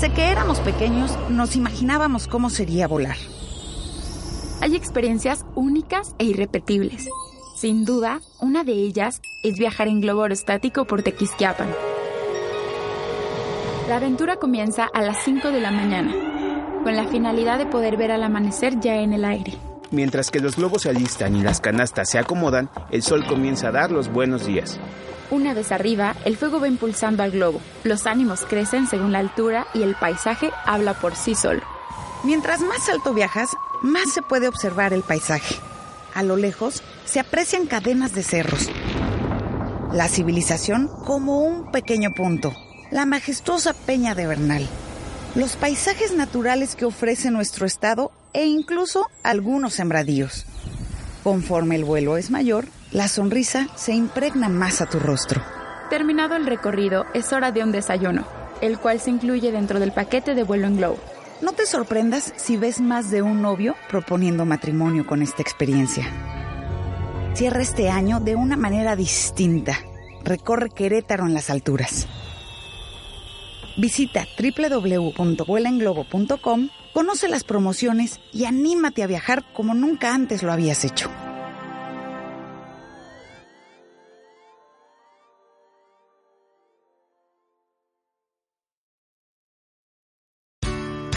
Desde que éramos pequeños, nos imaginábamos cómo sería volar. Hay experiencias únicas e irrepetibles. Sin duda, una de ellas es viajar en globo aerostático por Tequisquiapan. La aventura comienza a las 5 de la mañana, con la finalidad de poder ver al amanecer ya en el aire. Mientras que los globos se alistan y las canastas se acomodan, el sol comienza a dar los buenos días. Una vez arriba, el fuego va impulsando al globo. Los ánimos crecen según la altura y el paisaje habla por sí solo. Mientras más alto viajas, más se puede observar el paisaje. A lo lejos se aprecian cadenas de cerros. La civilización como un pequeño punto. La majestuosa peña de Bernal. Los paisajes naturales que ofrece nuestro estado e incluso algunos sembradíos. Conforme el vuelo es mayor, la sonrisa se impregna más a tu rostro. Terminado el recorrido, es hora de un desayuno, el cual se incluye dentro del paquete de vuelo en globo. No te sorprendas si ves más de un novio proponiendo matrimonio con esta experiencia. Cierra este año de una manera distinta. Recorre Querétaro en las alturas. Visita www.vuelaenglobo.com, conoce las promociones y anímate a viajar como nunca antes lo habías hecho.